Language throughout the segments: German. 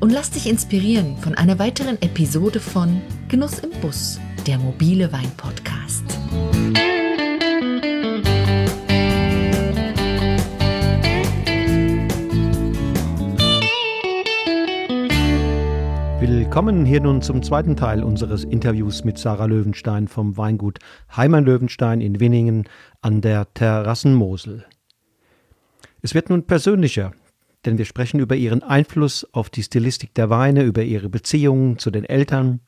und lass dich inspirieren von einer weiteren Episode von Genuss im Bus, der mobile Wein-Podcast. Willkommen hier nun zum zweiten Teil unseres Interviews mit Sarah Löwenstein vom Weingut Heimann Löwenstein in Winningen an der Terrassenmosel. Es wird nun persönlicher, denn wir sprechen über ihren Einfluss auf die Stilistik der Weine, über ihre Beziehungen zu den Eltern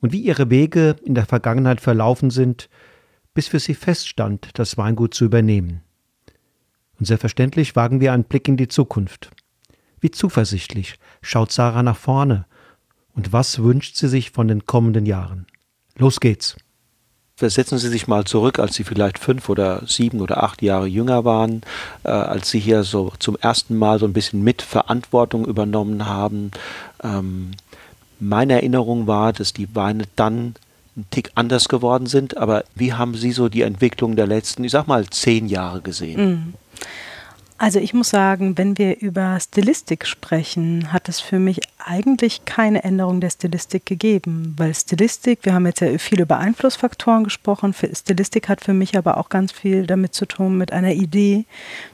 und wie ihre Wege in der Vergangenheit verlaufen sind, bis für sie feststand, das Weingut zu übernehmen. Und selbstverständlich wagen wir einen Blick in die Zukunft. Wie zuversichtlich schaut Sarah nach vorne und was wünscht sie sich von den kommenden Jahren? Los geht's! Versetzen Sie sich mal zurück, als Sie vielleicht fünf oder sieben oder acht Jahre jünger waren, äh, als Sie hier so zum ersten Mal so ein bisschen mit Verantwortung übernommen haben. Ähm, meine Erinnerung war, dass die Weine dann ein Tick anders geworden sind, aber wie haben Sie so die Entwicklung der letzten, ich sag mal, zehn Jahre gesehen? Mhm. Also ich muss sagen, wenn wir über Stilistik sprechen, hat es für mich eigentlich keine Änderung der Stilistik gegeben, weil Stilistik, wir haben jetzt ja viel über Einflussfaktoren gesprochen, Stilistik hat für mich aber auch ganz viel damit zu tun mit einer Idee,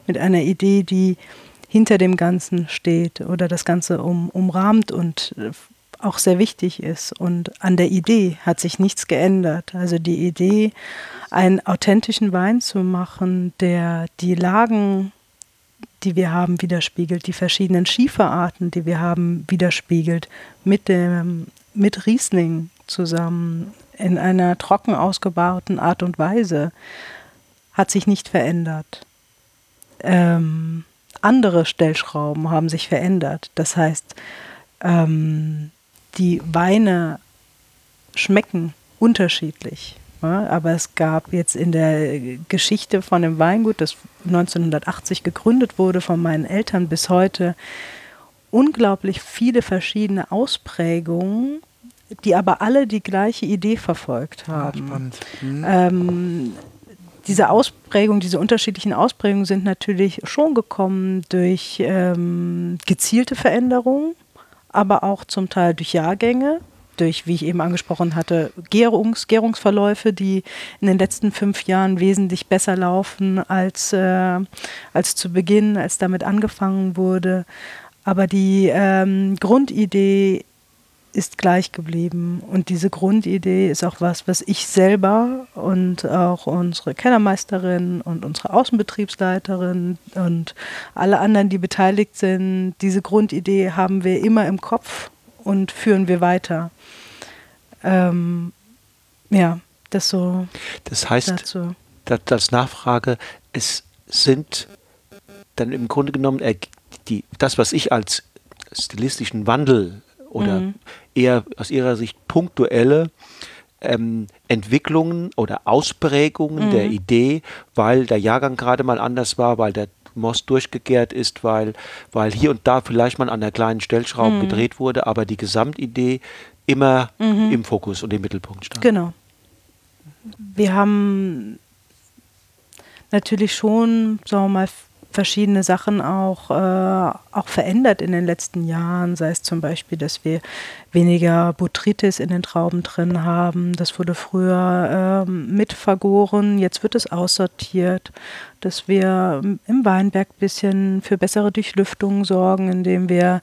mit einer Idee, die hinter dem Ganzen steht oder das Ganze um, umrahmt und äh, auch sehr wichtig ist. Und an der Idee hat sich nichts geändert. Also die Idee, einen authentischen Wein zu machen, der die Lagen die wir haben, widerspiegelt, die verschiedenen Schieferarten, die wir haben, widerspiegelt, mit, dem, mit Riesling zusammen in einer trocken ausgebauten Art und Weise, hat sich nicht verändert. Ähm, andere Stellschrauben haben sich verändert. Das heißt, ähm, die Weine schmecken unterschiedlich. Aber es gab jetzt in der Geschichte von dem Weingut, das 1980 gegründet wurde von meinen Eltern bis heute, unglaublich viele verschiedene Ausprägungen, die aber alle die gleiche Idee verfolgt haben. Ja, mhm. ähm, diese Ausprägung, diese unterschiedlichen Ausprägungen sind natürlich schon gekommen durch ähm, gezielte Veränderungen, aber auch zum Teil durch Jahrgänge durch, wie ich eben angesprochen hatte, Gärungs, Gärungsverläufe, die in den letzten fünf Jahren wesentlich besser laufen als, äh, als zu Beginn, als damit angefangen wurde. Aber die ähm, Grundidee ist gleich geblieben. Und diese Grundidee ist auch was, was ich selber und auch unsere Kellermeisterin und unsere Außenbetriebsleiterin und alle anderen, die beteiligt sind, diese Grundidee haben wir immer im Kopf und führen wir weiter. Ähm, ja, das so. Das heißt, dazu. Das, als Nachfrage, es sind dann im Grunde genommen die, das, was ich als stilistischen Wandel oder mhm. eher aus ihrer Sicht punktuelle ähm, Entwicklungen oder Ausprägungen mhm. der Idee, weil der Jahrgang gerade mal anders war, weil der Most durchgegärt ist, weil, weil hier und da vielleicht mal an der kleinen Stellschraube mhm. gedreht wurde, aber die Gesamtidee immer mhm. im Fokus und im Mittelpunkt stand. Genau. Wir haben natürlich schon, sagen wir mal, verschiedene Sachen auch, äh, auch verändert in den letzten Jahren, sei es zum Beispiel, dass wir weniger Botrytis in den Trauben drin haben. Das wurde früher äh, mit vergoren, jetzt wird es aussortiert, dass wir im Weinberg ein bisschen für bessere Durchlüftung sorgen, indem wir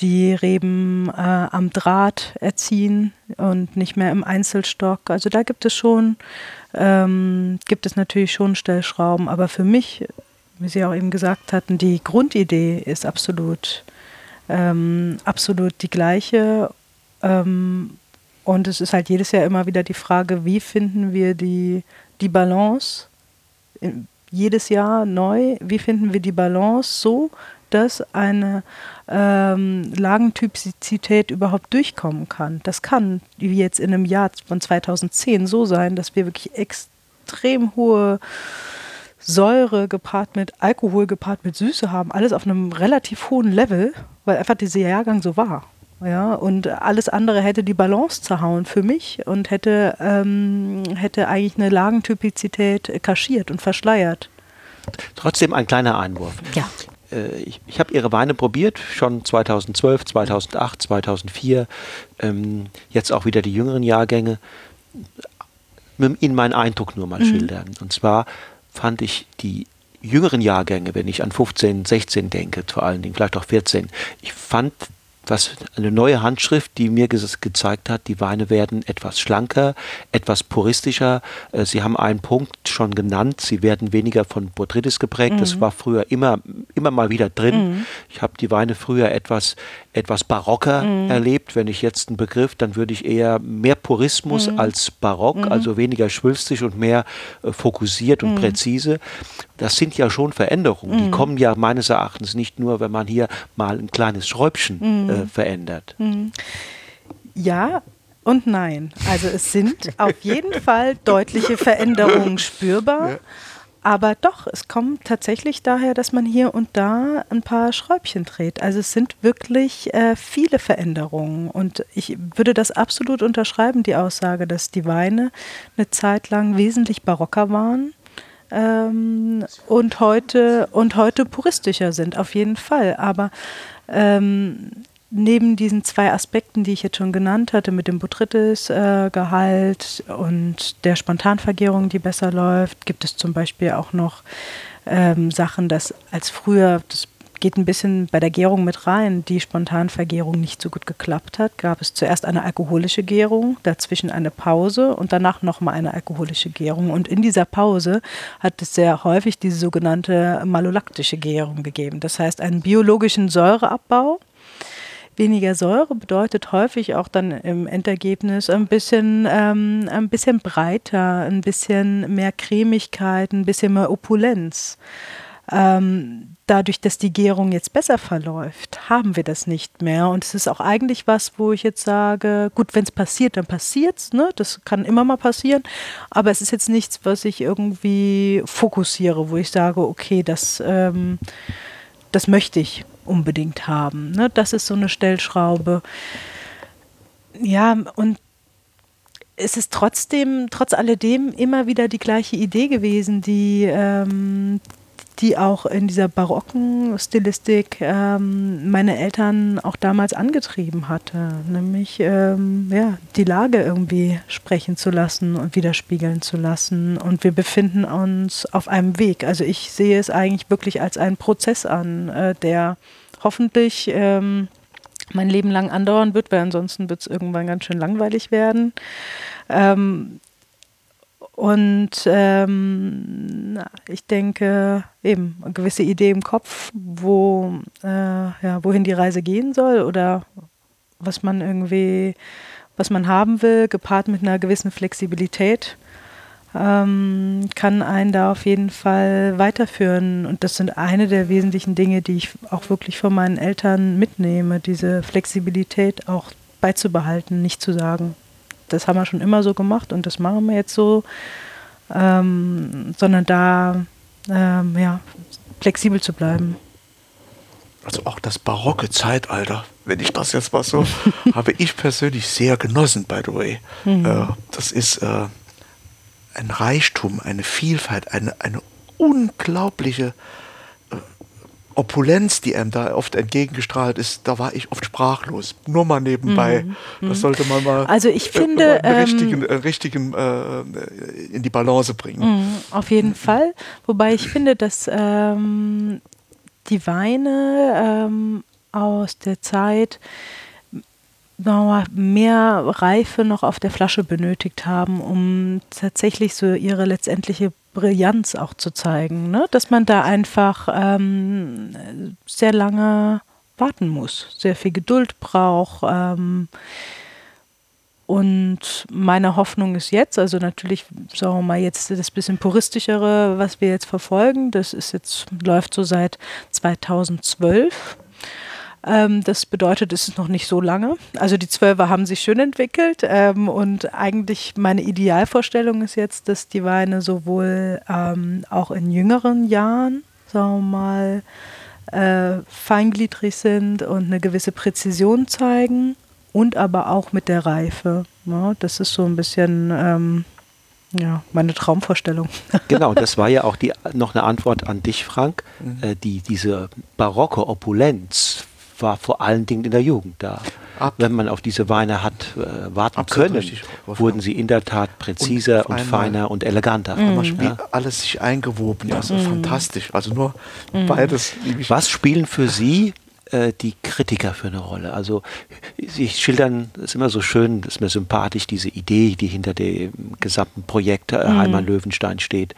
die Reben äh, am Draht erziehen und nicht mehr im Einzelstock. Also da gibt es schon, ähm, gibt es natürlich schon Stellschrauben, aber für mich wie Sie auch eben gesagt hatten, die Grundidee ist absolut, ähm, absolut die gleiche. Ähm, und es ist halt jedes Jahr immer wieder die Frage, wie finden wir die, die Balance, jedes Jahr neu, wie finden wir die Balance so, dass eine ähm, Lagentypizität überhaupt durchkommen kann. Das kann, wie jetzt in einem Jahr von 2010, so sein, dass wir wirklich extrem hohe Säure gepaart mit Alkohol gepaart mit Süße haben, alles auf einem relativ hohen Level, weil einfach dieser Jahrgang so war. Ja, und alles andere hätte die Balance zerhauen für mich und hätte, ähm, hätte eigentlich eine Lagentypizität kaschiert und verschleiert. Trotzdem ein kleiner Einwurf. Ja. Äh, ich, ich habe Ihre Weine probiert, schon 2012, 2008, 2004, ähm, jetzt auch wieder die jüngeren Jahrgänge. Ihnen meinen Eindruck nur mal mhm. schildern. Und zwar fand ich die jüngeren Jahrgänge, wenn ich an 15, 16 denke, vor allen Dingen, vielleicht auch 14, ich fand was eine neue Handschrift, die mir ge gezeigt hat, die Weine werden etwas schlanker, etwas puristischer. Äh, sie haben einen Punkt schon genannt, sie werden weniger von Botrytis geprägt. Mhm. Das war früher immer, immer mal wieder drin. Mhm. Ich habe die Weine früher etwas, etwas barocker mhm. erlebt. Wenn ich jetzt einen Begriff, dann würde ich eher mehr Purismus mhm. als barock, mhm. also weniger schwülstig und mehr äh, fokussiert und mhm. präzise. Das sind ja schon Veränderungen. Die kommen ja meines Erachtens nicht nur, wenn man hier mal ein kleines Schräubchen äh, verändert. Ja, und nein. Also es sind auf jeden Fall deutliche Veränderungen spürbar. Ja. Aber doch, es kommt tatsächlich daher, dass man hier und da ein paar Schräubchen dreht. Also es sind wirklich äh, viele Veränderungen. Und ich würde das absolut unterschreiben, die Aussage, dass die Weine eine Zeit lang wesentlich barocker waren. Ähm, und heute und heute puristischer sind, auf jeden Fall. Aber ähm, neben diesen zwei Aspekten, die ich jetzt schon genannt hatte, mit dem Botrytis-Gehalt äh, und der Spontanvergärung, die besser läuft, gibt es zum Beispiel auch noch ähm, Sachen, dass als früher, das geht ein bisschen bei der Gärung mit rein, die Spontanvergärung nicht so gut geklappt hat, gab es zuerst eine alkoholische Gärung, dazwischen eine Pause und danach nochmal eine alkoholische Gärung. Und in dieser Pause hat es sehr häufig diese sogenannte malolaktische Gärung gegeben. Das heißt einen biologischen Säureabbau weniger Säure bedeutet häufig auch dann im Endergebnis ein bisschen, ähm, ein bisschen breiter, ein bisschen mehr Cremigkeit, ein bisschen mehr Opulenz. Ähm, dadurch, dass die Gärung jetzt besser verläuft, haben wir das nicht mehr. Und es ist auch eigentlich was, wo ich jetzt sage, gut, wenn es passiert, dann passiert es. Ne? Das kann immer mal passieren. Aber es ist jetzt nichts, was ich irgendwie fokussiere, wo ich sage, okay, das, ähm, das möchte ich unbedingt haben. Ne? Das ist so eine Stellschraube. Ja, und es ist trotzdem, trotz alledem, immer wieder die gleiche Idee gewesen, die, ähm, die auch in dieser barocken Stilistik ähm, meine Eltern auch damals angetrieben hatte, nämlich ähm, ja, die Lage irgendwie sprechen zu lassen und widerspiegeln zu lassen. Und wir befinden uns auf einem Weg. Also ich sehe es eigentlich wirklich als einen Prozess an, äh, der hoffentlich ähm, mein Leben lang andauern wird, weil ansonsten wird es irgendwann ganz schön langweilig werden. Ähm, und ähm, ich denke, eben eine gewisse Idee im Kopf, wo, äh, ja, wohin die Reise gehen soll oder was man irgendwie, was man haben will, gepaart mit einer gewissen Flexibilität, ähm, kann einen da auf jeden Fall weiterführen. Und das sind eine der wesentlichen Dinge, die ich auch wirklich von meinen Eltern mitnehme, diese Flexibilität auch beizubehalten, nicht zu sagen, das haben wir schon immer so gemacht und das machen wir jetzt so, ähm, sondern da ähm, ja, flexibel zu bleiben. Also auch das barocke Zeitalter, wenn ich das jetzt mal so, habe ich persönlich sehr genossen, by the way. Mhm. Äh, das ist äh, ein Reichtum, eine Vielfalt, eine, eine unglaubliche Opulenz, die einem da oft entgegengestrahlt ist, da war ich oft sprachlos. Nur mal nebenbei. Mhm. Das mhm. sollte man mal, also ich finde, äh, richtigen, äh, richtigen äh, in die Balance bringen. Mhm, auf jeden Fall. Wobei ich finde, dass ähm, die Weine ähm, aus der Zeit mehr Reife noch auf der Flasche benötigt haben, um tatsächlich so ihre letztendliche Brillanz auch zu zeigen. Ne? Dass man da einfach ähm, sehr lange warten muss, sehr viel Geduld braucht. Ähm, Und meine Hoffnung ist jetzt, also natürlich, sagen wir mal, jetzt das bisschen puristischere, was wir jetzt verfolgen, das ist jetzt, läuft so seit 2012. Ähm, das bedeutet, es ist noch nicht so lange. Also die Zwölfer haben sich schön entwickelt ähm, und eigentlich meine Idealvorstellung ist jetzt, dass die Weine sowohl ähm, auch in jüngeren Jahren, sagen wir mal, äh, feingliedrig sind und eine gewisse Präzision zeigen und aber auch mit der Reife. Ja, das ist so ein bisschen ähm, ja, meine Traumvorstellung. Genau, das war ja auch die, noch eine Antwort an dich, Frank. Mhm. Äh, die, diese barocke Opulenz war vor allen Dingen in der Jugend da. Ab Wenn man auf diese Weine hat äh, warten Absolut können, richtig, wurden sie in der Tat präziser und, und feiner und eleganter. Mhm. Ja. Alles sich eingewoben, also mhm. fantastisch. Also nur mhm. beides. Was spielen für Sie äh, die Kritiker für eine Rolle? Also Sie schildern, es ist immer so schön, das ist mir sympathisch, diese Idee, die hinter dem gesamten Projekt äh, mhm. Heimann Löwenstein steht.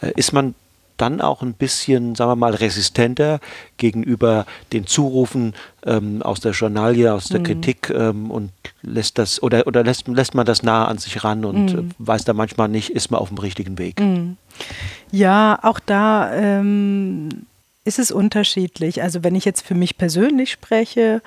Äh, ist man dann auch ein bisschen, sagen wir mal, resistenter gegenüber den Zurufen ähm, aus der Journalie, aus der mhm. Kritik ähm, und lässt das oder oder lässt, lässt man das nah an sich ran und mhm. weiß da manchmal nicht, ist man auf dem richtigen Weg. Mhm. Ja, auch da ähm, ist es unterschiedlich. Also wenn ich jetzt für mich persönlich spreche,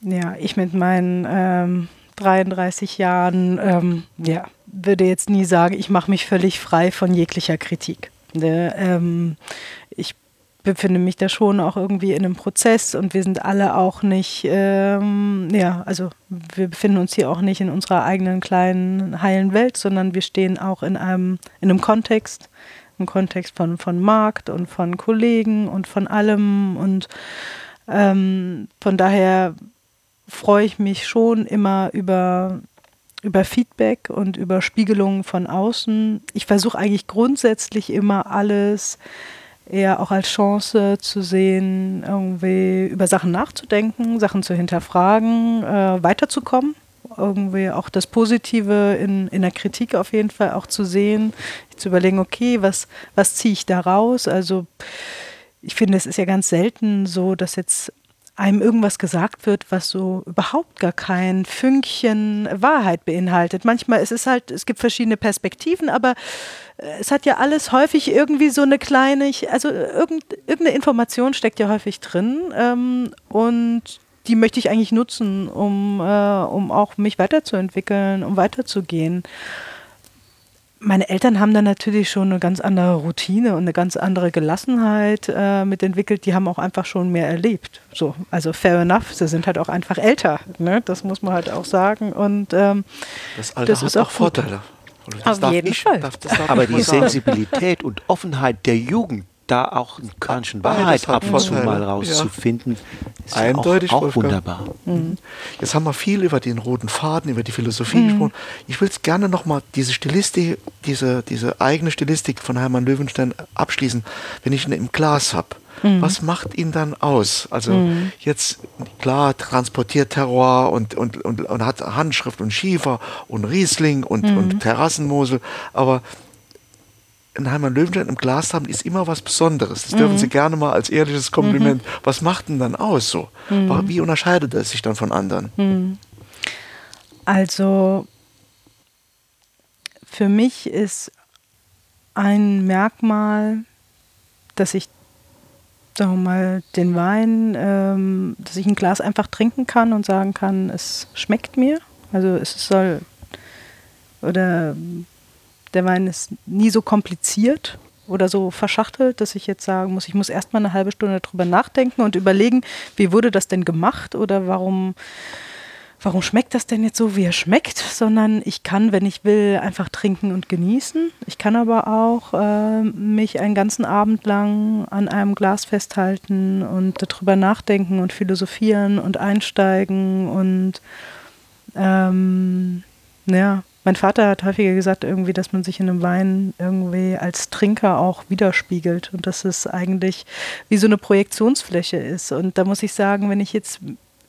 ja, ich mit meinen 33 ähm, Jahren, ähm, ja, würde jetzt nie sagen, ich mache mich völlig frei von jeglicher Kritik. Ne? Ähm, ich befinde mich da schon auch irgendwie in einem Prozess und wir sind alle auch nicht, ähm, ja, also wir befinden uns hier auch nicht in unserer eigenen kleinen heilen Welt, sondern wir stehen auch in einem, in einem Kontext, im Kontext von, von Markt und von Kollegen und von allem und ähm, von daher freue ich mich schon immer über über Feedback und über Spiegelungen von außen. Ich versuche eigentlich grundsätzlich immer alles eher auch als Chance zu sehen, irgendwie über Sachen nachzudenken, Sachen zu hinterfragen, äh, weiterzukommen. Irgendwie auch das Positive in, in der Kritik auf jeden Fall auch zu sehen, zu überlegen, okay, was, was ziehe ich da raus? Also ich finde, es ist ja ganz selten so, dass jetzt einem irgendwas gesagt wird, was so überhaupt gar kein Fünkchen Wahrheit beinhaltet. Manchmal ist es halt, es gibt verschiedene Perspektiven, aber äh, es hat ja alles häufig irgendwie so eine kleine, also irgendeine Information steckt ja häufig drin ähm, und die möchte ich eigentlich nutzen, um, äh, um auch mich weiterzuentwickeln, um weiterzugehen meine Eltern haben dann natürlich schon eine ganz andere Routine und eine ganz andere Gelassenheit äh, mit entwickelt. Die haben auch einfach schon mehr erlebt. So, also fair enough, sie sind halt auch einfach älter. Ne? Das muss man halt auch sagen. Und ähm, das Alter das hat ist auch Vorteile. Auf jeden ich, Fall. Darf, Aber die Sensibilität und Offenheit der Jugend, da auch ein Körnchen Wahrheit ab und zu mal rauszufinden, ja. ist Eindeutig auch, auch wunderbar. Mhm. Jetzt haben wir viel über den roten Faden, über die Philosophie mhm. gesprochen. Ich will es gerne nochmal diese Stilistik, diese, diese eigene Stilistik von Hermann Löwenstein abschließen, wenn ich ihn im Glas habe. Mhm. Was macht ihn dann aus? Also mhm. jetzt, klar, transportiert Terror und, und, und, und, hat Handschrift und Schiefer und Riesling und, mhm. und Terrassenmosel, aber ein Heimann Löwenstein im Glas haben, ist immer was Besonderes. Das mhm. dürfen Sie gerne mal als ehrliches Kompliment. Mhm. Was macht denn dann aus so? Mhm. Wie unterscheidet es sich dann von anderen? Mhm. Also für mich ist ein Merkmal, dass ich sagen wir mal, den Wein, ähm, dass ich ein Glas einfach trinken kann und sagen kann, es schmeckt mir. Also es soll oder der Wein ist nie so kompliziert oder so verschachtelt, dass ich jetzt sagen muss, ich muss erstmal eine halbe Stunde drüber nachdenken und überlegen, wie wurde das denn gemacht oder warum, warum schmeckt das denn jetzt so, wie er schmeckt, sondern ich kann, wenn ich will, einfach trinken und genießen. Ich kann aber auch äh, mich einen ganzen Abend lang an einem Glas festhalten und darüber nachdenken und philosophieren und einsteigen und ähm, ja, mein Vater hat häufiger gesagt, irgendwie, dass man sich in einem Wein irgendwie als Trinker auch widerspiegelt und dass es eigentlich wie so eine Projektionsfläche ist. Und da muss ich sagen, wenn ich jetzt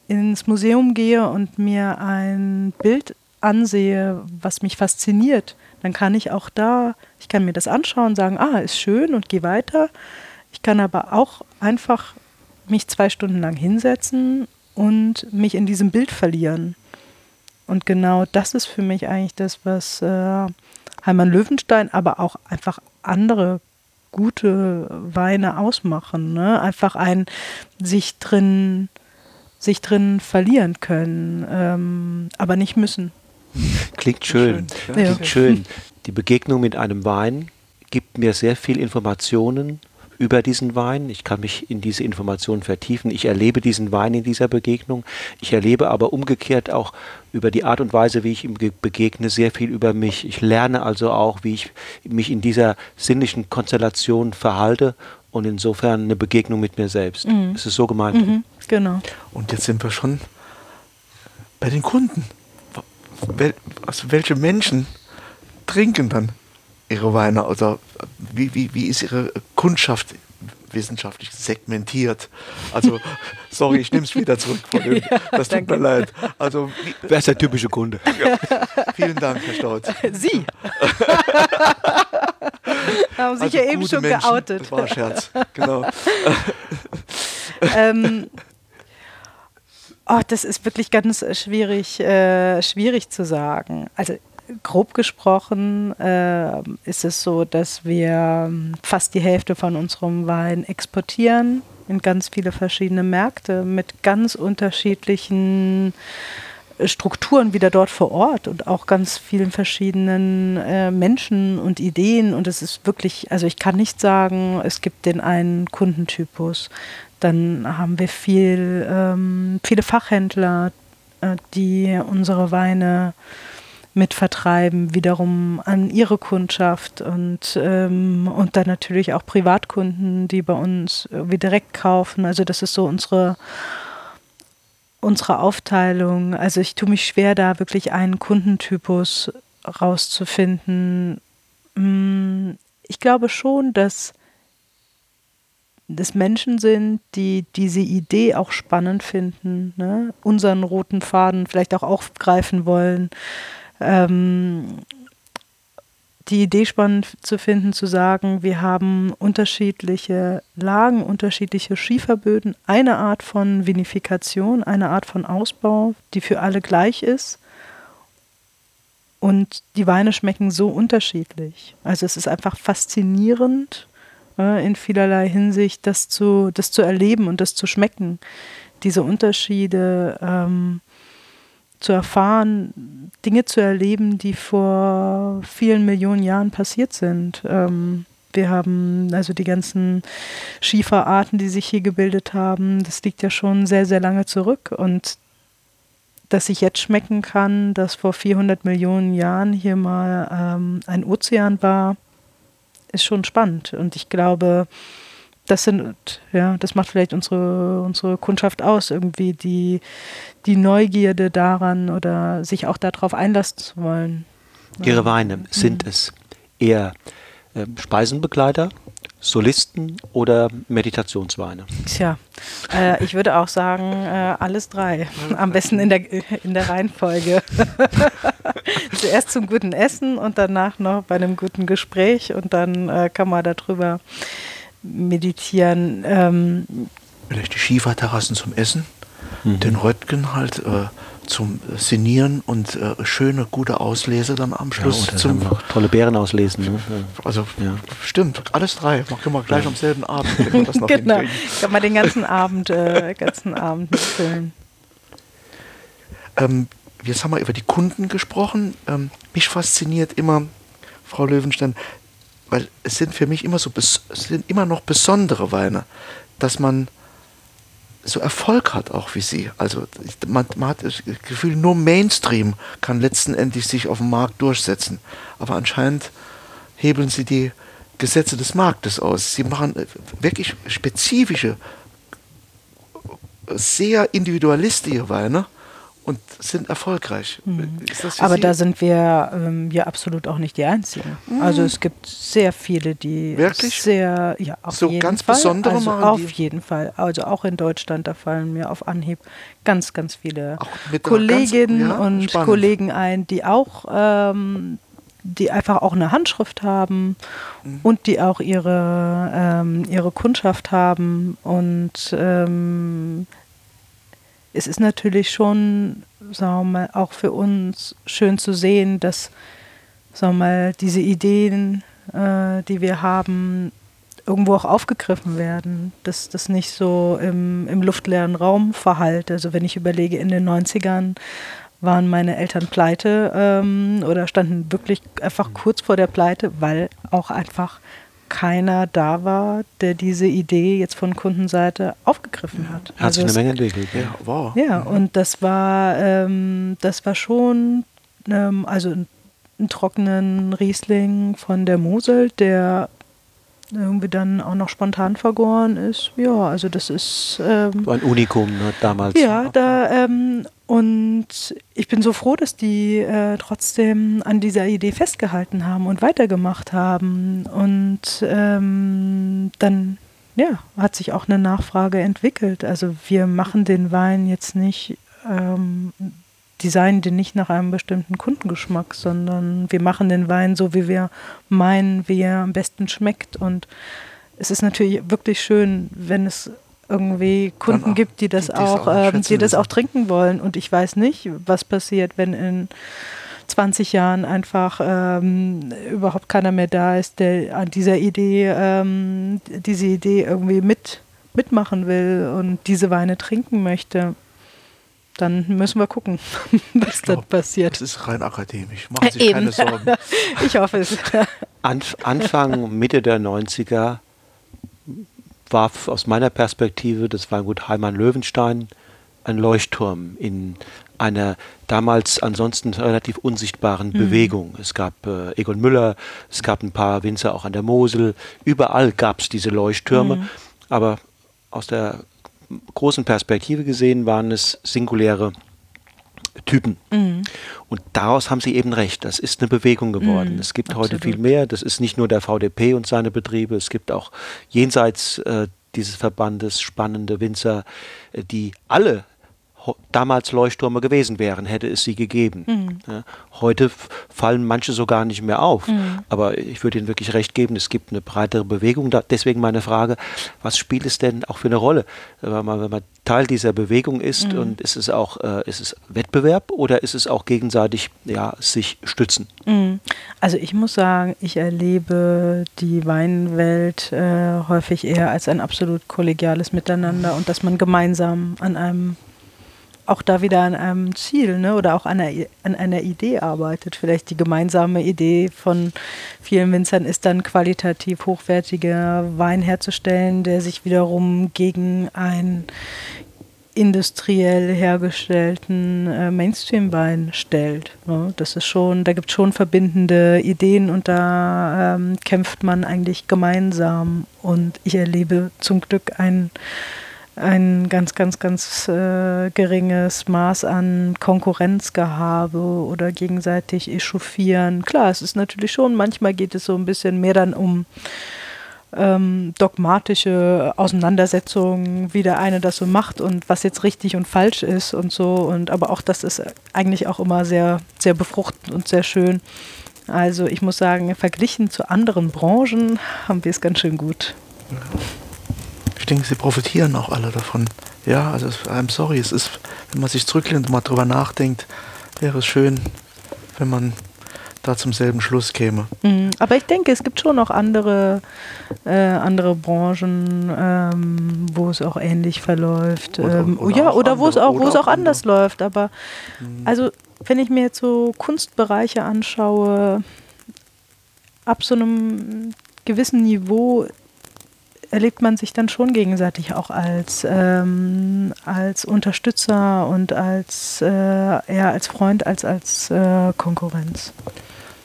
ins Museum gehe und mir ein Bild ansehe, was mich fasziniert, dann kann ich auch da, ich kann mir das anschauen, sagen, ah, ist schön und gehe weiter. Ich kann aber auch einfach mich zwei Stunden lang hinsetzen und mich in diesem Bild verlieren. Und genau das ist für mich eigentlich das, was äh, Heimann Löwenstein, aber auch einfach andere gute Weine ausmachen. Ne? Einfach ein sich drin, sich drin verlieren können, ähm, aber nicht müssen. Klingt schön. schön. Klingt ja. schön. Die Begegnung mit einem Wein gibt mir sehr viel Informationen über diesen Wein. Ich kann mich in diese Informationen vertiefen. Ich erlebe diesen Wein in dieser Begegnung. Ich erlebe aber umgekehrt auch über die Art und Weise, wie ich ihm begegne, sehr viel über mich. Ich lerne also auch, wie ich mich in dieser sinnlichen Konstellation verhalte und insofern eine Begegnung mit mir selbst. Mhm. Es ist so gemeint. Mhm, genau. Und jetzt sind wir schon bei den Kunden. Also welche Menschen trinken dann ihre Weine? Oder wie, wie, wie ist ihre Kundschaft wissenschaftlich segmentiert. Also, sorry, ich nehme es wieder zurück. Von dem, das tut mir leid. Also, Wer ist der typische Kunde? Ja. Vielen Dank, Herr Staud. Sie. Haben sich also ja eben schon Menschen, geoutet. Das war ein Scherz, genau. ähm, oh, das ist wirklich ganz schwierig, äh, schwierig zu sagen. Also grob gesprochen äh, ist es so, dass wir ähm, fast die Hälfte von unserem Wein exportieren in ganz viele verschiedene Märkte mit ganz unterschiedlichen äh, Strukturen wieder dort vor Ort und auch ganz vielen verschiedenen äh, Menschen und Ideen. Und es ist wirklich, also ich kann nicht sagen, es gibt den einen Kundentypus. Dann haben wir viel, ähm, viele Fachhändler, äh, die unsere Weine mitvertreiben, wiederum an ihre Kundschaft und, ähm, und dann natürlich auch Privatkunden, die bei uns irgendwie direkt kaufen. Also das ist so unsere, unsere Aufteilung. Also ich tue mich schwer, da wirklich einen Kundentypus rauszufinden. Mm, ich glaube schon, dass das Menschen sind, die diese Idee auch spannend finden, ne? unseren roten Faden vielleicht auch aufgreifen wollen, ähm, die Idee spannend zu finden, zu sagen, wir haben unterschiedliche Lagen, unterschiedliche Schieferböden, eine Art von Vinifikation, eine Art von Ausbau, die für alle gleich ist. Und die Weine schmecken so unterschiedlich. Also es ist einfach faszinierend äh, in vielerlei Hinsicht, das zu, das zu erleben und das zu schmecken. Diese Unterschiede. Ähm, zu erfahren, Dinge zu erleben, die vor vielen Millionen Jahren passiert sind. Ähm, wir haben also die ganzen Schieferarten, die sich hier gebildet haben, das liegt ja schon sehr, sehr lange zurück. Und dass ich jetzt schmecken kann, dass vor 400 Millionen Jahren hier mal ähm, ein Ozean war, ist schon spannend. Und ich glaube, das sind, ja, das macht vielleicht unsere, unsere Kundschaft aus, irgendwie die, die Neugierde daran oder sich auch darauf einlassen zu wollen. Ihre Weine, sind mhm. es eher äh, Speisenbegleiter, Solisten oder Meditationsweine? Tja, äh, ich würde auch sagen, äh, alles drei. Am besten in der, in der Reihenfolge. Zuerst zum guten Essen und danach noch bei einem guten Gespräch und dann äh, kann man darüber meditieren. Ähm, Vielleicht die Schieferterrassen zum Essen, mhm. den Röttgen halt äh, zum Sinieren und äh, schöne, gute Auslese dann am Schluss. Ja, zum tolle Beeren auslesen. Ne? Also ja. stimmt, alles drei. Machen wir gleich ja. am selben Abend. genau, kann man den ganzen Abend, äh, ganzen Abend mitfüllen. Ähm, jetzt haben wir über die Kunden gesprochen. Ähm, mich fasziniert immer, Frau Löwenstein, weil es sind für mich immer so, sind immer noch besondere Weine, dass man so Erfolg hat auch wie sie. Also man, man, hat das Gefühl, nur Mainstream kann letzten Endes sich auf dem Markt durchsetzen. Aber anscheinend hebeln sie die Gesetze des Marktes aus. Sie machen äh, wirklich spezifische, sehr individualistische Weine und sind erfolgreich. Mhm. Aber Sie? da sind wir ähm, ja absolut auch nicht die Einzigen. Mhm. Also es gibt sehr viele, die Wirklich? sehr, ja, auf so jeden ganz Fall. besondere also auf jeden Fall. Also auch in Deutschland, da fallen mir auf Anhieb ganz, ganz viele Kolleginnen ja, und spannend. Kollegen ein, die auch ähm, die einfach auch eine Handschrift haben mhm. und die auch ihre, ähm, ihre Kundschaft haben und ähm, es ist natürlich schon, sagen wir mal, auch für uns schön zu sehen, dass, sagen wir mal, diese Ideen, äh, die wir haben, irgendwo auch aufgegriffen werden, dass das nicht so im, im luftleeren Raum verhallt. Also wenn ich überlege, in den 90ern waren meine Eltern pleite ähm, oder standen wirklich einfach kurz vor der Pleite, weil auch einfach keiner da war, der diese Idee jetzt von Kundenseite aufgegriffen hat. Hat also sich eine Menge entwickelt. Ja, wow. ja mhm. und das war, ähm, das war schon, ähm, also ein, einen trockenen Riesling von der Mosel, der irgendwie dann auch noch spontan vergoren ist. Ja, also das ist ähm, so ein Unikum ne, damals. Ja, da ähm, und ich bin so froh, dass die äh, trotzdem an dieser Idee festgehalten haben und weitergemacht haben. Und ähm, dann ja, hat sich auch eine Nachfrage entwickelt. Also wir machen den Wein jetzt nicht ähm, designen den nicht nach einem bestimmten Kundengeschmack, sondern wir machen den Wein so, wie wir meinen, wie er am besten schmeckt. Und es ist natürlich wirklich schön, wenn es irgendwie Kunden gibt, die das die, auch, auch äh, die das auch trinken wollen. Und ich weiß nicht, was passiert, wenn in 20 Jahren einfach ähm, überhaupt keiner mehr da ist, der an dieser Idee, ähm, diese Idee irgendwie mit, mitmachen will und diese Weine trinken möchte dann müssen wir gucken, was glaub, dann passiert. Das ist rein akademisch. Machen Sie sich keine Sorgen. ich hoffe es. Anfang, Mitte der 90er war aus meiner Perspektive das Weingut Heimann Löwenstein ein Leuchtturm in einer damals ansonsten relativ unsichtbaren mhm. Bewegung. Es gab äh, Egon Müller, es gab ein paar Winzer auch an der Mosel. Überall gab es diese Leuchttürme. Mhm. Aber aus der großen Perspektive gesehen waren es singuläre Typen. Mhm. Und daraus haben Sie eben recht. Das ist eine Bewegung geworden. Mhm, es gibt absolut. heute viel mehr. Das ist nicht nur der VDP und seine Betriebe. Es gibt auch jenseits äh, dieses Verbandes spannende Winzer, äh, die alle damals Leuchttürme gewesen wären, hätte es sie gegeben. Mhm. Ja, heute fallen manche so gar nicht mehr auf. Mhm. Aber ich würde Ihnen wirklich recht geben, es gibt eine breitere Bewegung. Deswegen meine Frage, was spielt es denn auch für eine Rolle, wenn man, wenn man Teil dieser Bewegung ist mhm. und ist es auch äh, ist es Wettbewerb oder ist es auch gegenseitig ja, sich stützen? Mhm. Also ich muss sagen, ich erlebe die Weinwelt äh, häufig eher als ein absolut kollegiales Miteinander und dass man gemeinsam an einem auch da wieder an einem Ziel ne? oder auch an einer, an einer Idee arbeitet. Vielleicht die gemeinsame Idee von vielen Winzern ist dann qualitativ hochwertiger Wein herzustellen, der sich wiederum gegen einen industriell hergestellten äh, Mainstream-Wein stellt. Ne? Das ist schon, da gibt es schon verbindende Ideen und da ähm, kämpft man eigentlich gemeinsam. Und ich erlebe zum Glück ein ein ganz, ganz, ganz äh, geringes Maß an Konkurrenzgehabe oder gegenseitig echauffieren. Klar, es ist natürlich schon, manchmal geht es so ein bisschen mehr dann um ähm, dogmatische Auseinandersetzungen, wie der eine das so macht und was jetzt richtig und falsch ist und so. Und aber auch das ist eigentlich auch immer sehr, sehr befruchtend und sehr schön. Also ich muss sagen, verglichen zu anderen Branchen haben wir es ganz schön gut. Ja denke, sie profitieren auch alle davon. Ja, also I'm sorry, es ist, wenn man sich zurücklehnt und mal drüber nachdenkt, wäre es schön, wenn man da zum selben Schluss käme. Mhm. Aber ich denke, es gibt schon noch andere, äh, andere Branchen, ähm, wo es auch ähnlich verläuft. Oder, ähm, oder ja, oder wo es auch, wo es auch anders andere. läuft. Aber mhm. also, wenn ich mir jetzt so Kunstbereiche anschaue, ab so einem gewissen Niveau erlebt man sich dann schon gegenseitig auch als, ähm, als Unterstützer und als, äh, eher als Freund als als äh, Konkurrenz.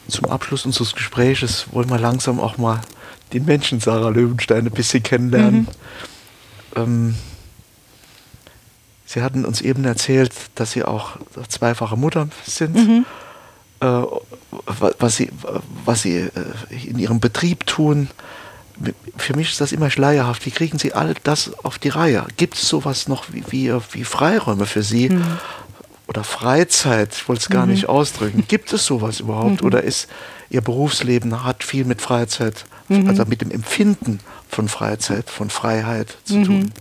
Zum Abschluss unseres Gesprächs wollen wir langsam auch mal den Menschen Sarah Löwenstein ein bisschen kennenlernen. Mhm. Ähm, Sie hatten uns eben erzählt, dass Sie auch zweifache Mutter sind. Mhm. Äh, was Sie, was Sie äh, in Ihrem Betrieb tun, für mich ist das immer schleierhaft. Wie kriegen Sie all das auf die Reihe? Gibt es sowas noch wie, wie, wie Freiräume für Sie? Mhm. Oder Freizeit, ich wollte es gar mhm. nicht ausdrücken. Gibt es sowas überhaupt? Mhm. Oder ist Ihr Berufsleben hat viel mit Freizeit, mhm. also mit dem Empfinden von Freizeit, von Freiheit zu mhm. tun?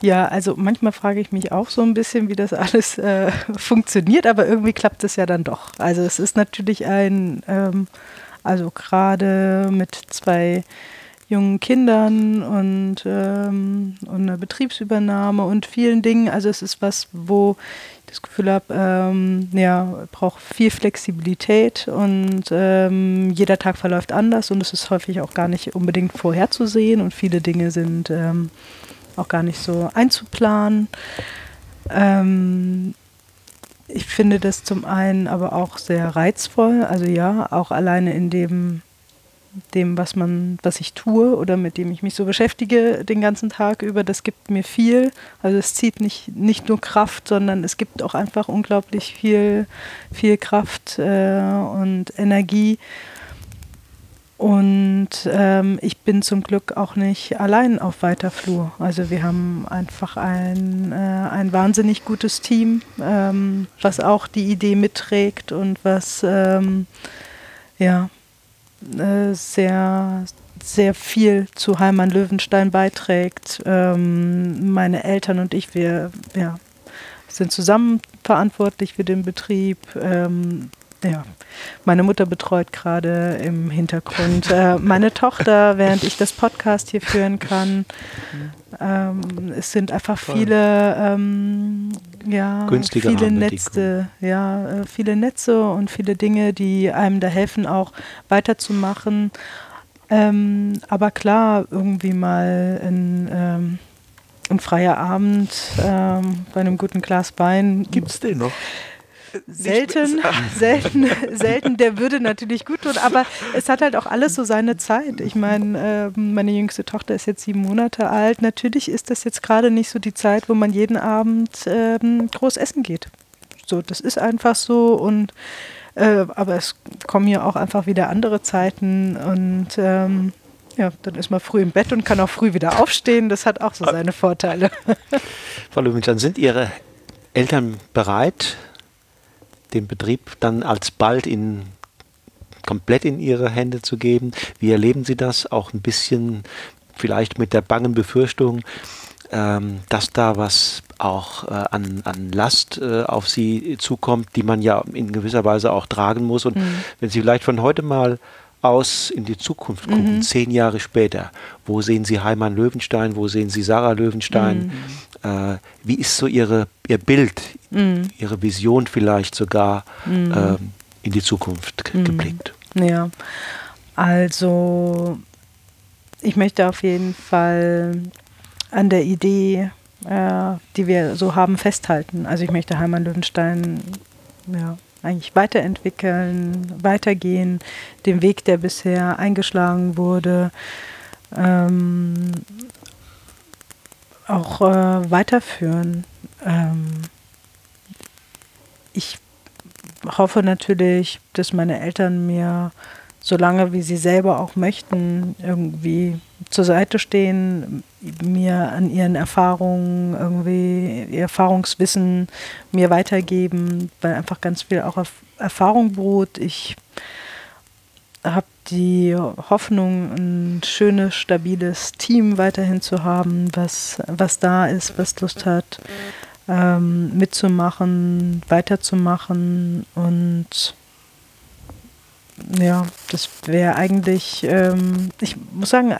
Ja, also manchmal frage ich mich auch so ein bisschen, wie das alles äh, funktioniert, aber irgendwie klappt es ja dann doch. Also es ist natürlich ein, ähm, also gerade mit zwei jungen Kindern und, ähm, und einer Betriebsübernahme und vielen Dingen. Also es ist was, wo ich das Gefühl habe, ähm, ja, braucht viel Flexibilität und ähm, jeder Tag verläuft anders und es ist häufig auch gar nicht unbedingt vorherzusehen und viele Dinge sind ähm, auch gar nicht so einzuplanen. Ähm, ich finde das zum einen aber auch sehr reizvoll, also ja, auch alleine in dem dem, was man, was ich tue oder mit dem ich mich so beschäftige den ganzen Tag über, das gibt mir viel. Also es zieht nicht, nicht nur Kraft, sondern es gibt auch einfach unglaublich viel, viel Kraft äh, und Energie. Und ähm, ich bin zum Glück auch nicht allein auf weiter Flur. Also wir haben einfach ein, äh, ein wahnsinnig gutes Team, ähm, was auch die Idee mitträgt und was ähm, ja äh, sehr, sehr viel zu Heimann Löwenstein beiträgt. Ähm, meine Eltern und ich, wir ja, sind zusammen verantwortlich für den Betrieb. Ähm, ja, meine Mutter betreut gerade im Hintergrund äh, meine Tochter, während ich das Podcast hier führen kann. Ähm, es sind einfach viele, ähm, ja, viele Netze, ja, äh, viele Netze und viele Dinge, die einem da helfen, auch weiterzumachen. Ähm, aber klar, irgendwie mal ein, ähm, ein freier Abend ähm, bei einem guten Glas Wein. Gibt es den noch? Selten, selten, selten, der würde natürlich gut tun, aber es hat halt auch alles so seine Zeit. Ich meine, äh, meine jüngste Tochter ist jetzt sieben Monate alt. Natürlich ist das jetzt gerade nicht so die Zeit, wo man jeden Abend äh, groß essen geht. So, das ist einfach so und äh, aber es kommen ja auch einfach wieder andere Zeiten und ähm, ja, dann ist man früh im Bett und kann auch früh wieder aufstehen. Das hat auch so seine Vorteile. Frau Löwenstein, sind Ihre Eltern bereit, den Betrieb dann alsbald in komplett in Ihre Hände zu geben. Wie erleben Sie das? Auch ein bisschen vielleicht mit der bangen Befürchtung, ähm, dass da was auch äh, an, an Last äh, auf Sie zukommt, die man ja in gewisser Weise auch tragen muss. Und mhm. wenn Sie vielleicht von heute mal aus in die Zukunft gucken, mhm. zehn Jahre später, wo sehen Sie Heimann Löwenstein, wo sehen Sie Sarah Löwenstein, mhm. äh, wie ist so Ihre, Ihr Bild, mhm. Ihre Vision vielleicht sogar äh, in die Zukunft mhm. geblickt? Ja, also ich möchte auf jeden Fall an der Idee, äh, die wir so haben, festhalten. Also ich möchte Heimann Löwenstein ja, eigentlich weiterentwickeln, weitergehen, den Weg, der bisher eingeschlagen wurde, ähm, auch äh, weiterführen. Ähm, ich hoffe natürlich, dass meine Eltern mir, solange wie sie selber auch möchten, irgendwie zur Seite stehen, mir an ihren Erfahrungen irgendwie ihr Erfahrungswissen mir weitergeben, weil einfach ganz viel auch auf Erfahrung beruht. Ich habe die Hoffnung, ein schönes, stabiles Team weiterhin zu haben, was, was da ist, was Lust hat, ähm, mitzumachen, weiterzumachen und ja, das wäre eigentlich, ähm, ich muss sagen,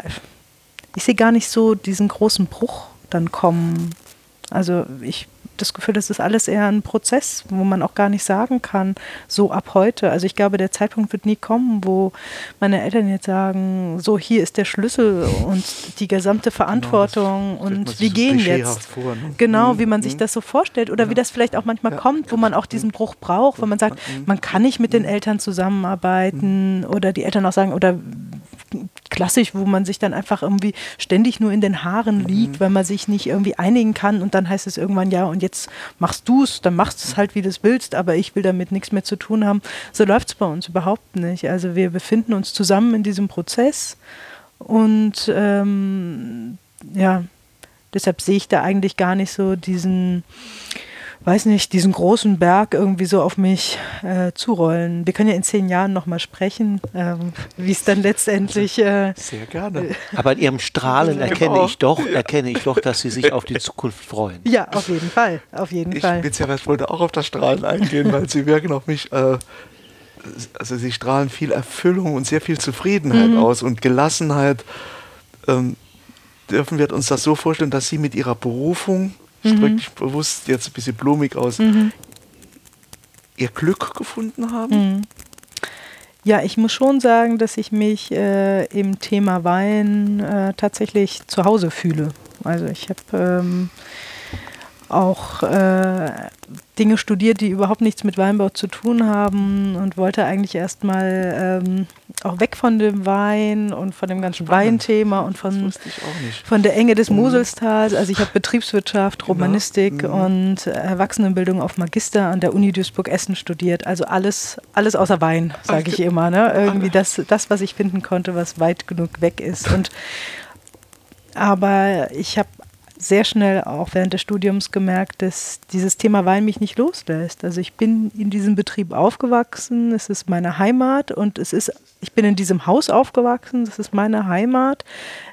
ich sehe gar nicht so diesen großen Bruch dann kommen. Also ich das Gefühl, das ist alles eher ein Prozess, wo man auch gar nicht sagen kann, so ab heute. Also ich glaube, der Zeitpunkt wird nie kommen, wo meine Eltern jetzt sagen, so hier ist der Schlüssel und die gesamte genau, Verantwortung genau, und wir gehen jetzt. Vor, ne? Genau, wie man sich mhm. das so vorstellt oder ja. wie das vielleicht auch manchmal ja. kommt, wo man auch diesen Bruch braucht, wo man sagt, mhm. man kann nicht mit den Eltern zusammenarbeiten mhm. oder die Eltern auch sagen, oder klassisch, wo man sich dann einfach irgendwie ständig nur in den Haaren mhm. liegt, mhm. weil man sich nicht irgendwie einigen kann und dann heißt es irgendwann, ja, und jetzt machst du es, dann machst du es halt, wie du es willst, aber ich will damit nichts mehr zu tun haben. So läuft es bei uns überhaupt nicht. Also wir befinden uns zusammen in diesem Prozess und ähm, ja, deshalb sehe ich da eigentlich gar nicht so diesen weiß nicht, diesen großen Berg irgendwie so auf mich äh, zurollen. Wir können ja in zehn Jahren nochmal sprechen, ähm, wie es dann letztendlich. Äh, Sehr gerne. Äh, Aber in Ihrem Strahlen erkenne ich doch, erkenne ich doch, dass Sie sich auf die Zukunft freuen. Ja, auf jeden Fall, auf jeden ich Fall. Ich wollte auch auf das Strahlen eingehen, weil Sie wirken auf mich. Äh, also Sie strahlen viel Erfüllung und sehr viel Zufriedenheit mhm. aus und Gelassenheit. Ähm, dürfen wir uns das so vorstellen, dass Sie mit Ihrer Berufung ich mhm. drücke bewusst jetzt ein bisschen blumig aus, mhm. ihr Glück gefunden haben? Mhm. Ja, ich muss schon sagen, dass ich mich äh, im Thema Wein äh, tatsächlich zu Hause fühle. Also ich habe ähm, auch äh, Dinge studiert, die überhaupt nichts mit Weinbau zu tun haben und wollte eigentlich erstmal ähm, auch weg von dem Wein und von dem ganzen Spannend. Weinthema und von, von der Enge des mhm. Moselstals. Also ich habe Betriebswirtschaft, genau. Romanistik mhm. und Erwachsenenbildung auf Magister an der Uni Duisburg-Essen studiert. Also alles, alles außer Wein, sage ich immer. Ne? Irgendwie das, das, was ich finden konnte, was weit genug weg ist. Und aber ich habe sehr schnell auch während des Studiums gemerkt, dass dieses Thema Wein mich nicht loslässt. Also ich bin in diesem Betrieb aufgewachsen, es ist meine Heimat und es ist, ich bin in diesem Haus aufgewachsen, das ist meine Heimat.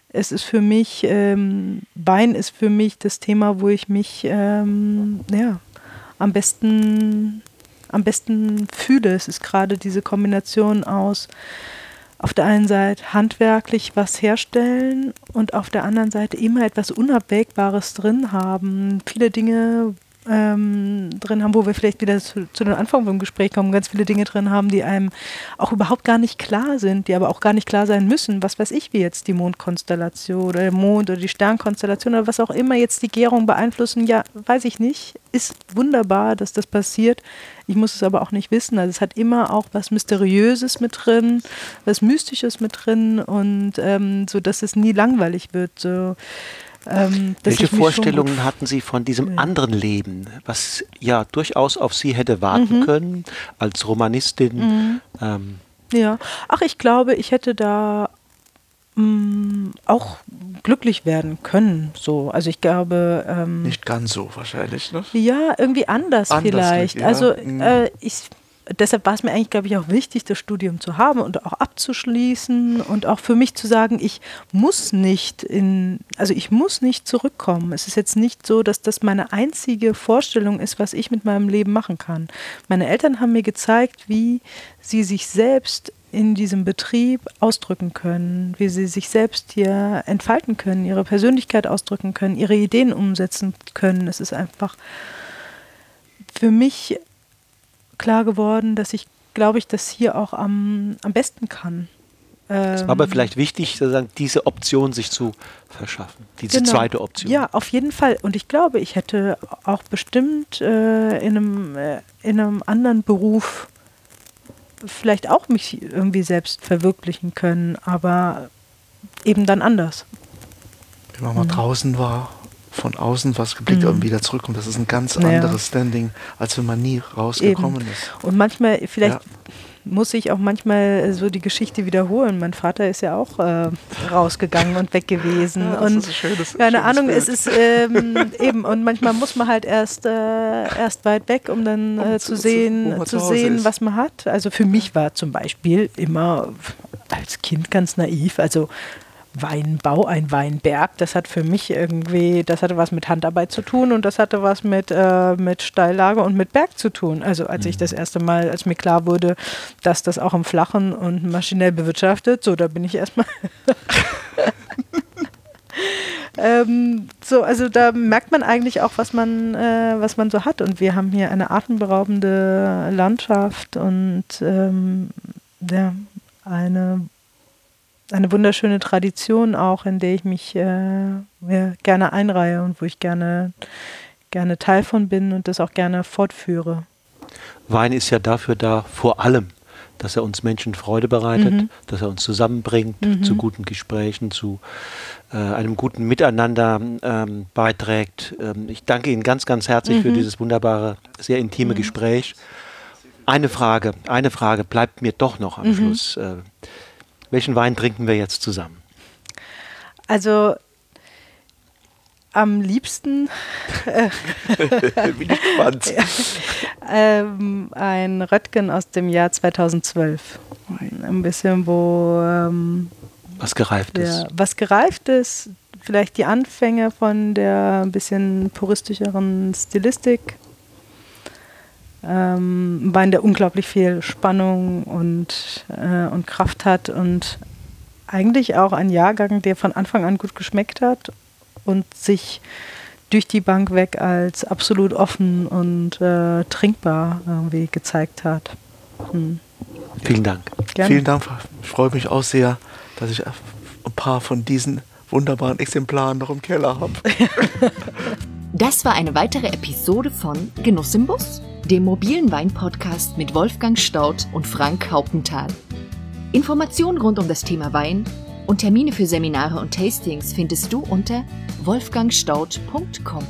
Es ist für mich, ähm, Wein ist für mich das Thema, wo ich mich ähm, ja, am besten, am besten fühle. Es ist gerade diese Kombination aus auf der einen Seite handwerklich was herstellen und auf der anderen Seite immer etwas Unabwägbares drin haben. Viele Dinge ähm, drin haben, wo wir vielleicht wieder zu, zu den Anfang vom Gespräch kommen, ganz viele Dinge drin haben, die einem auch überhaupt gar nicht klar sind, die aber auch gar nicht klar sein müssen. Was weiß ich, wie jetzt die Mondkonstellation oder der Mond oder die Sternkonstellation oder was auch immer jetzt die Gärung beeinflussen, ja, weiß ich nicht. Ist wunderbar, dass das passiert. Ich muss es aber auch nicht wissen. Also es hat immer auch was Mysteriöses mit drin, was Mystisches mit drin und ähm, so, dass es nie langweilig wird. So ähm, Welche Vorstellungen hatten Sie von diesem anderen Leben, was ja durchaus auf Sie hätte warten mhm. können als Romanistin? Mhm. Ähm. Ja, ach, ich glaube, ich hätte da mh, mm, auch glücklich werden können. So, also ich glaube. Ähm, Nicht ganz so wahrscheinlich, ne? Ja, irgendwie anders, anders vielleicht. Ja. Also mhm. äh, ich deshalb war es mir eigentlich, glaube ich, auch wichtig, das Studium zu haben und auch abzuschließen und auch für mich zu sagen, ich muss nicht in, also ich muss nicht zurückkommen. Es ist jetzt nicht so, dass das meine einzige Vorstellung ist, was ich mit meinem Leben machen kann. Meine Eltern haben mir gezeigt, wie sie sich selbst in diesem Betrieb ausdrücken können, wie sie sich selbst hier entfalten können, ihre Persönlichkeit ausdrücken können, ihre Ideen umsetzen können. Es ist einfach für mich klar geworden, dass ich, glaube ich, das hier auch am, am besten kann. Es war aber ähm, vielleicht wichtig, sozusagen diese Option sich zu verschaffen, diese genau. zweite Option. Ja, auf jeden Fall. Und ich glaube, ich hätte auch bestimmt äh, in, einem, äh, in einem anderen Beruf vielleicht auch mich irgendwie selbst verwirklichen können, aber eben dann anders. Wenn man mal mhm. draußen war von außen was geblickt mhm. und wieder zurückkommt. Das ist ein ganz anderes ja. Standing, als wenn man nie rausgekommen Eben. ist. Und manchmal, vielleicht ja. muss ich auch manchmal so die Geschichte wiederholen. Mein Vater ist ja auch äh, rausgegangen und weg gewesen. Ja, und schönes, keine Ahnung, Bild. es ist ähm, eben, und manchmal muss man halt erst, äh, erst weit weg, um dann äh, zu, zu, sehen, zu, zu sehen, was man hat. Also für mich war zum Beispiel immer als Kind ganz naiv, also Weinbau, ein Weinberg. Das hat für mich irgendwie, das hatte was mit Handarbeit zu tun und das hatte was mit, äh, mit Steillage und mit Berg zu tun. Also als mhm. ich das erste Mal, als mir klar wurde, dass das auch im Flachen und maschinell bewirtschaftet, so da bin ich erstmal. ähm, so, also da merkt man eigentlich auch, was man, äh, was man so hat. Und wir haben hier eine atemberaubende Landschaft und ähm, ja, eine eine wunderschöne Tradition auch, in der ich mich äh, gerne einreihe und wo ich gerne, gerne Teil von bin und das auch gerne fortführe. Wein ist ja dafür da, vor allem, dass er uns Menschen Freude bereitet, mhm. dass er uns zusammenbringt mhm. zu guten Gesprächen, zu äh, einem guten Miteinander ähm, beiträgt. Ähm, ich danke Ihnen ganz, ganz herzlich mhm. für dieses wunderbare, sehr intime mhm. Gespräch. Eine Frage, eine Frage bleibt mir doch noch am mhm. Schluss. Äh, welchen Wein trinken wir jetzt zusammen? Also am liebsten äh, Bin ich gespannt. ähm, ein Röttgen aus dem Jahr 2012. Ein bisschen, wo ähm, was gereift der, ist. Was gereift ist, vielleicht die Anfänge von der ein bisschen puristischeren Stilistik. Ähm, ein Wein, der unglaublich viel Spannung und, äh, und Kraft hat und eigentlich auch ein Jahrgang, der von Anfang an gut geschmeckt hat und sich durch die Bank weg als absolut offen und äh, trinkbar irgendwie gezeigt hat. Hm. Vielen Dank. Gerne. Vielen Dank. Ich freue mich auch sehr, dass ich ein paar von diesen wunderbaren Exemplaren noch im Keller habe. Das war eine weitere Episode von Genuss im Bus, dem mobilen Wein-Podcast mit Wolfgang Staudt und Frank Hauptenthal. Informationen rund um das Thema Wein und Termine für Seminare und Tastings findest du unter wolfgangstaudt.com.